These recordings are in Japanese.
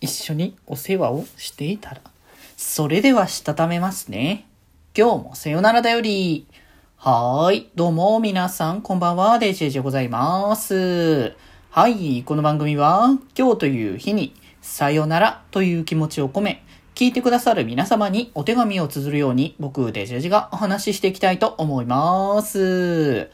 一緒にお世話をしていたら。それではしたためますね。今日もさよならだより。はーい。どうも皆さんこんばんは。デジェジでございます。はい。この番組は今日という日にさよならという気持ちを込め、聞いてくださる皆様にお手紙を綴るように僕デジェジがお話ししていきたいと思います。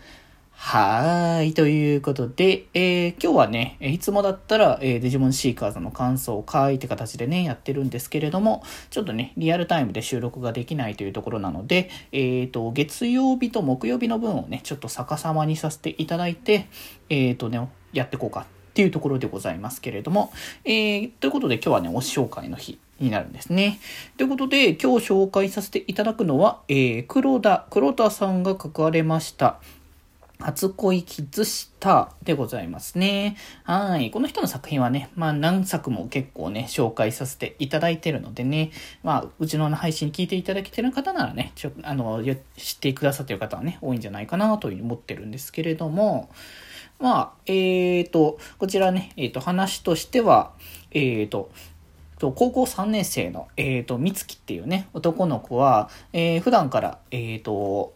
はーい。ということで、えー、今日はね、いつもだったら、えー、デジモンシーカーズの感想を書いて形でね、やってるんですけれども、ちょっとね、リアルタイムで収録ができないというところなので、えっ、ー、と、月曜日と木曜日の分をね、ちょっと逆さまにさせていただいて、えっ、ー、とね、やっていこうかっていうところでございますけれども、えー、ということで今日はね、推し紹介の日になるんですね。ということで、今日紹介させていただくのは、えー、黒田、黒田さんが書かれました、初恋キッズスターでございますね。はい。この人の作品はね、まあ何作も結構ね、紹介させていただいてるのでね、まあ、うちの配信聞いていただけてる方ならね、ちょ、あの、知ってくださってる方はね、多いんじゃないかなというふうに思ってるんですけれども、まあ、えーと、こちらね、えーと、話としては、えーと、高校3年生の、えーと、美月っていうね、男の子は、えー、普段から、えーと、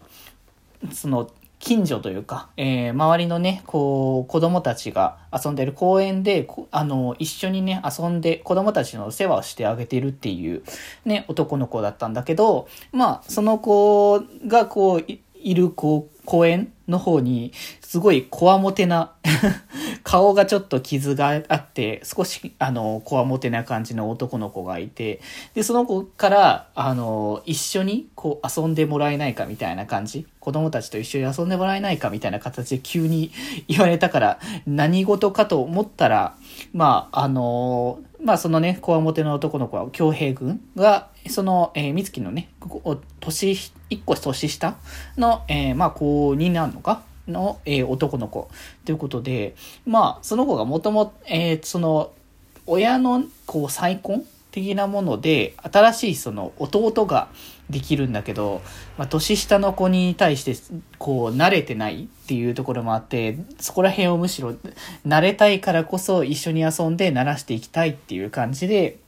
その、近所というか、えー、周りのね、こう、子供たちが遊んでる公園で、あの、一緒にね、遊んで子供たちの世話をしてあげてるっていう、ね、男の子だったんだけど、まあ、その子がこう、いる、こう、公園の方に、すごいこわもてな 顔がちょっと傷があって、少し、あの、こわもてな感じの男の子がいて、で、その子から、あの、一緒に、こう、遊んでもらえないかみたいな感じ。子供たちと一緒に遊んでもらえないかみたいな形で急に言われたから、何事かと思ったら、まあ、あの、まあ、そのね、こわもての男の子は、京平軍が、その、えー、美月のね、ここ年、一個年下の、えー、まあ、高2なのか？の、えー、男の子。ということで、まあ、その子がもとも、えー、その、親の、こう、再婚的なもので、新しいその弟ができるんだけど、まあ、年下の子に対して、こう、慣れてないっていうところもあって、そこら辺をむしろ、慣れたいからこそ一緒に遊んで慣らしていきたいっていう感じで、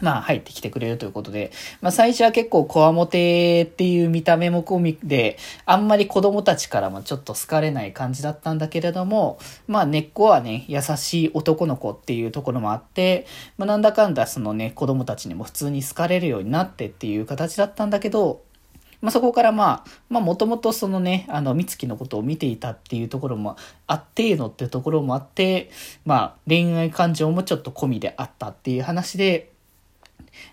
まあ入ってきてくれるということで、まあ最初は結構こわもてっていう見た目も込みで、あんまり子供たちからもちょっと好かれない感じだったんだけれども、まあ根っこはね、優しい男の子っていうところもあって、まあなんだかんだそのね、子供たちにも普通に好かれるようになってっていう形だったんだけど、まあ、そこからまあ、まあ、もともとそのね、あの、美月のことを見ていたっていうところもあってのっていうところもあって、まあ、恋愛感情もちょっと込みであったっていう話で、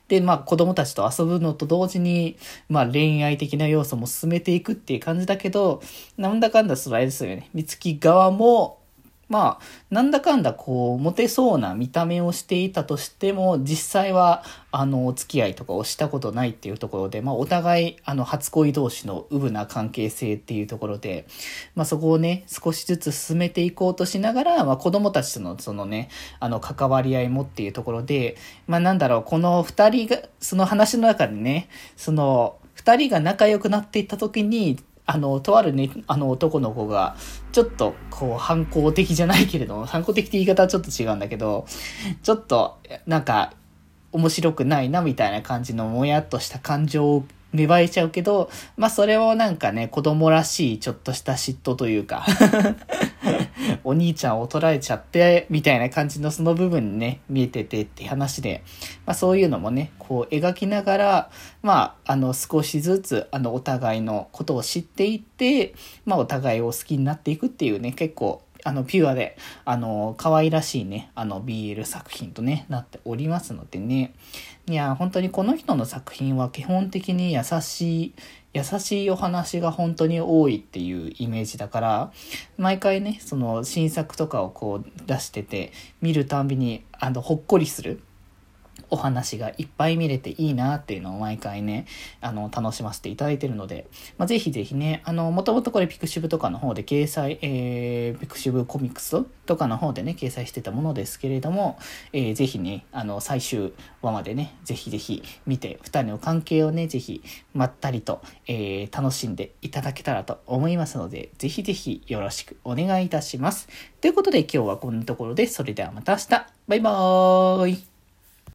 で、まあ子供たちと遊ぶのと同時に、まあ恋愛的な要素も進めていくっていう感じだけど、なんだかんだそれあれですよね。三月側も、まあ、なんだかんだこう、モテそうな見た目をしていたとしても、実際は、あの、お付き合いとかをしたことないっていうところで、まあ、お互い、あの、初恋同士のうぶな関係性っていうところで、まあ、そこをね、少しずつ進めていこうとしながら、まあ、子供たちとの、そのね、あの、関わり合いもっていうところで、まあ、なんだろう、この二人が、その話の中でね、その、二人が仲良くなっていった時に、あの、とあるね、あの男の子が、ちょっと、こう、反抗的じゃないけれども、反抗的って言い方はちょっと違うんだけど、ちょっと、なんか、面白くないな、みたいな感じのもやっとした感情を芽生えちゃうけど、まあそれをなんかね、子供らしいちょっとした嫉妬というか。お兄ちゃんを取られちゃって、みたいな感じのその部分にね、見えててって話で、まあそういうのもね、こう描きながら、まあ、あの少しずつ、あのお互いのことを知っていって、まあお互いを好きになっていくっていうね、結構あの、ピュアで、あの、可愛らしいね、あの、BL 作品とね、なっておりますのでね。いや、本当にこの人の作品は基本的に優しい、優しいお話が本当に多いっていうイメージだから、毎回ね、その新作とかをこう出してて、見るたんびに、あの、ほっこりする。お話がいっぱい見れていいなっていうのを毎回ね、あの、楽しませていただいてるので、まあ、ぜひぜひね、あの、もともとこれピクシブとかの方で掲載、えー、ピクシブコミックスとかの方でね、掲載してたものですけれども、えー、ぜひね、あの、最終話までね、ぜひぜひ見て、二人の関係をね、ぜひ、まったりと、えー、楽しんでいただけたらと思いますので、ぜひぜひよろしくお願いいたします。ということで今日はこんなところで、それではまた明日バイバーイ